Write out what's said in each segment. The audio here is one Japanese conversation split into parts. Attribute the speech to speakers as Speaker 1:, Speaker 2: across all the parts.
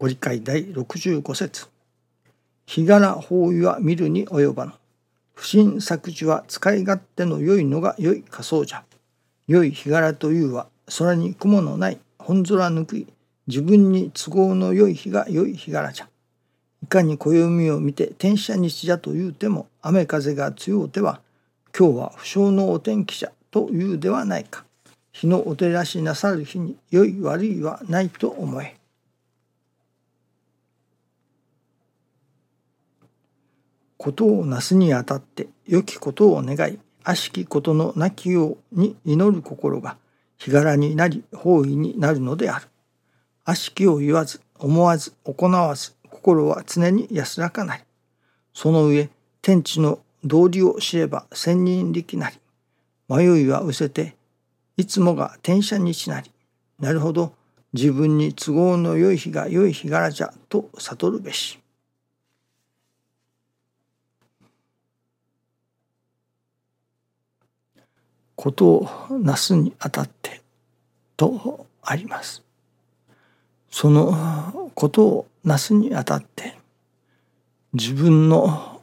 Speaker 1: ご理解第65節日柄法医は見るに及ばぬ。不審作事は使い勝手の良いのが良い仮想じゃ。良い日柄というは空に雲のない本空ぬくい自分に都合の良い日が良い日柄じゃ。いかに暦を見て天赦日じゃと言うても雨風が強うては今日は不祥のお天気じゃというではないか。日のお照らしなさる日に良い悪いはないと思え。ことをなすにあたって良きことを願い悪しきことのなきように祈る心が日柄になり方位になるのである。悪しきを言わず思わず行わず心は常に安らかなり。その上天地の道理を知れば千人力なり。迷いは失せていつもが天赦日なり。なるほど自分に都合の良い日が良い日柄じゃと悟るべし。ことをなすにあたってとあります。そのことをなすにあたって自分の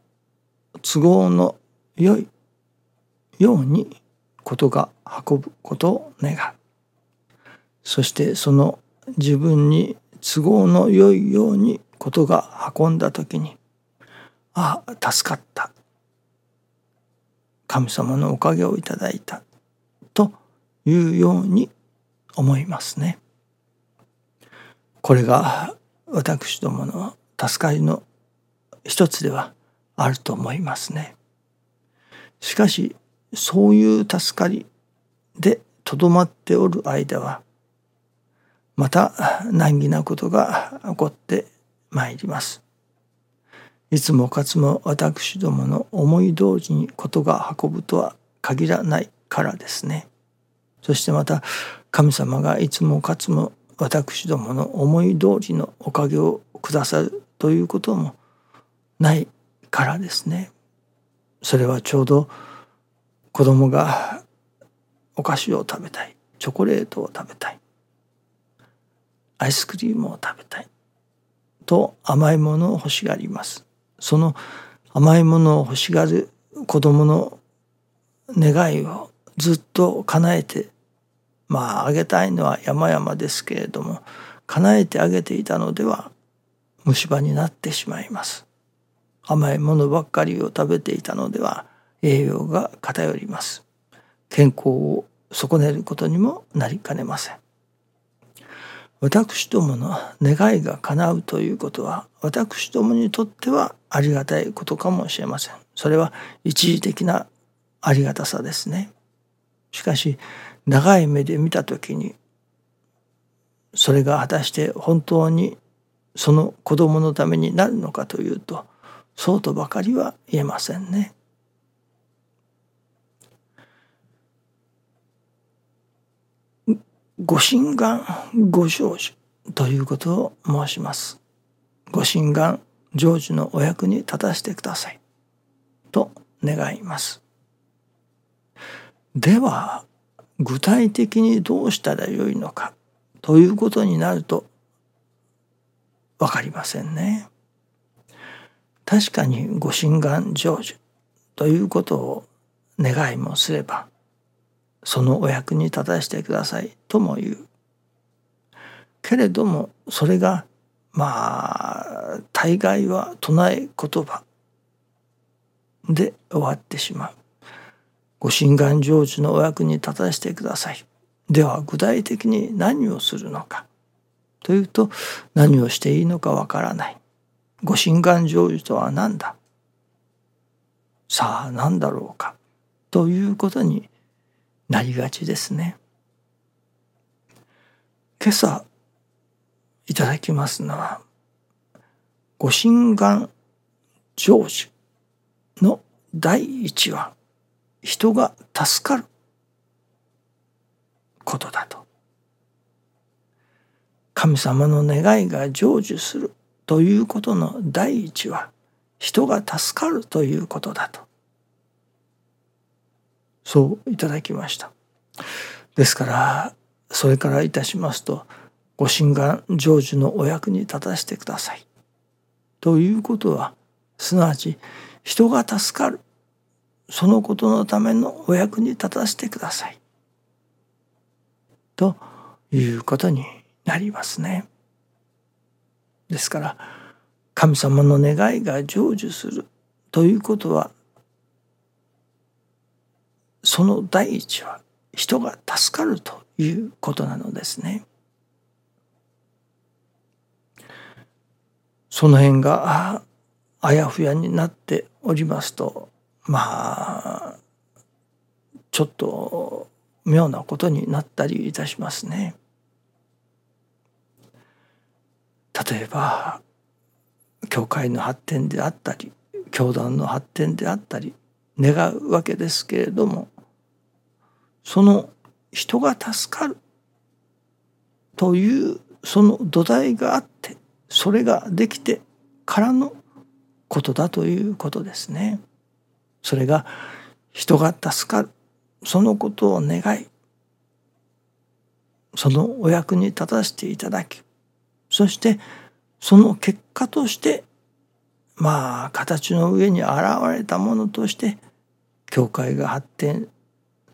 Speaker 1: 都合の良いようにことが運ぶことを願う。そしてその自分に都合の良いようにことが運んだ時にああ助かった神様のおかげをいただいたというように思いますね。これが私どもの助かりの一つではあると思いますね。しかしそういう助かりでとどまっておる間はまた難儀なことが起こってまいります。いつもかつも私どもの思い通りにことが運ぶとは限らないからですね。そしてまた神様がいつもかつも私どもの思い通りのおかげをくださるということもないからですね。それはちょうど子供がお菓子を食べたいチョコレートを食べたいアイスクリームを食べたいと甘いものを欲しがります。その甘いものを欲しがる子供の願いをずっと叶えてまああげたいのは山々ですけれども叶えてあげていたのでは虫歯になってしまいます。甘いものばっかりを食べていたのでは栄養が偏ります。健康を損ねることにもなりかねません。私どもの願いが叶うということは私どもにとってはありがたいことかもしれません。それは一時的なありがたさですね。しかし長い目で見た時にそれが果たして本当にその子供のためになるのかというとそうとばかりは言えませんね。ご神願ご成就ということを申します。ご神願成就のお役に立たせてくださいと願います。では具体的にどうしたらよいのかということになると分かりませんね。確かにご神願成就ということを願いもすればそのお役に立たせてくださいとも言う。けれどもそれがまあ大概は唱え言葉で終わってしまう。ご神願成就のお役に立たせてください。では具体的に何をするのかというと何をしていいのかわからない。ご神願成就とは何ださあ何だろうかということになりがちですね。今朝いただきますのはご神願成就の第一話人が助かることだと。神様の願いが成就するということの第一は人が助かるということだと。そういただきました。ですからそれからいたしますとご神願成就のお役に立たせてください。ということはすなわち人が助かるそのことのためのお役に立たせてください。ということになりますね。ですから神様の願いが成就するということはその第一は人が助かるということなのですね。その辺があやふやになっておりますとまあちょっと妙なことになったりいたしますね。例えば教会の発展であったり教団の発展であったり願うわけですけれどもその人が助かるというその土台があってそれができてからのことだということですね。それが人が助かるそのことを願いそのお役に立たせていただきそしてその結果としてまあ形の上に現れたものとして教会が発展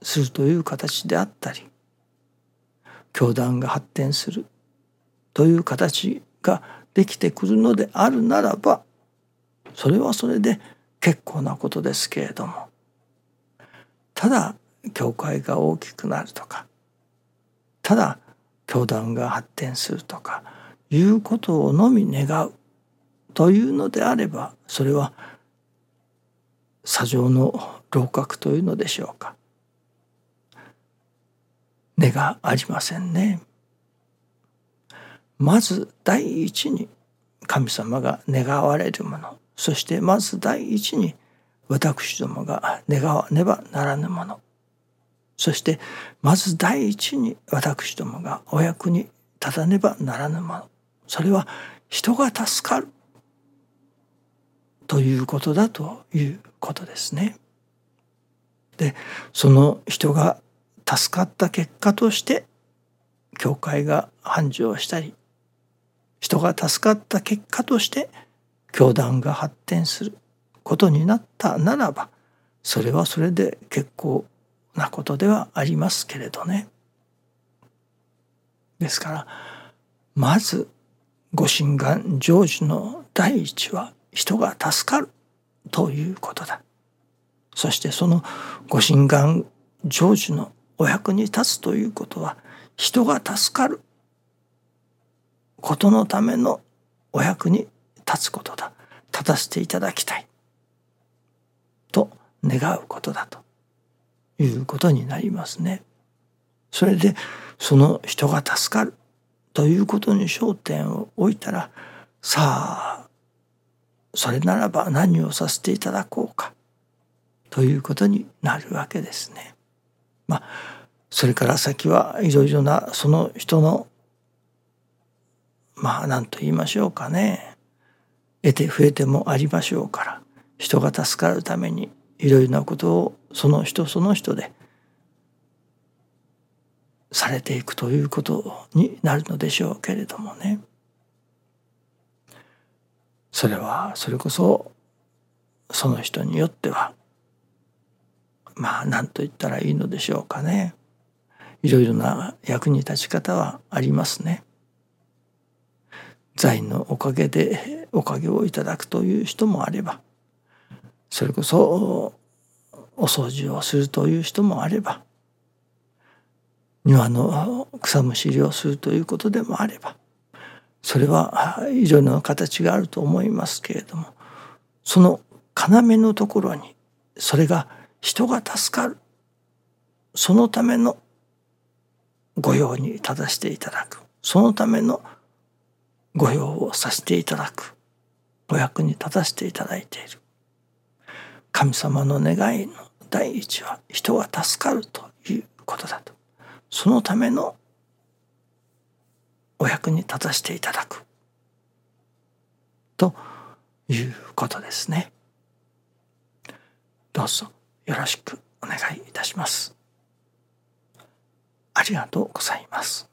Speaker 1: するという形であったり教団が発展するという形ができてくるのであるならばそれはそれで結構なことですけれども。ただ教会が大きくなるとかただ教団が発展するとかいうことをのみ願う。というのであればそれは砂上の楼閣というのでしょうか。根がありませんね。まず第一に神様が願われるもの。そしてまず第一に私どもが願わねばならぬもの。そしてまず第一に私どもがお役に立たねばならぬもの。それは人が助かるということだということですね。でその人が助かった結果として教会が繁盛したり人が助かった結果として教団が発展することになったならばそれはそれで結構なことではありますけれどね。ですからまずご神願成就の第一は人が助かるということだ。そしてそのご神願成就のお役に立つということは人が助かることのためのお役に立つことだ立たせていただきたいと願うことだということになりますね。それでその人が助かるということに焦点を置いたらさあそれならば何をさせていただこうかということになるわけですね。まあそれから先はいろいろなその人のまあ何と言いましょうかね。得て増えてもありましょうから。人が助かるためにいろいろなことをその人その人でされていくということになるのでしょうけれどもね。それはそれこそその人によってはまあ何と言ったらいいのでしょうかね。いろいろな役に立ち方はありますね。財のおかげでおかげをいただくという人もあればそれこそお掃除をするという人もあれば庭の草むしりをするということでもあればそれはいろいろな形があると思いますけれどもその要のところにそれが人が助かるそのための御用に立たせていただくそのための御用をさせていただく。お役に立たせていただいている。神様の願いの第一は人が助かるということだと。そのためのお役に立たせていただく。ということですね。どうぞよろしくお願いいたします。ありがとうございます。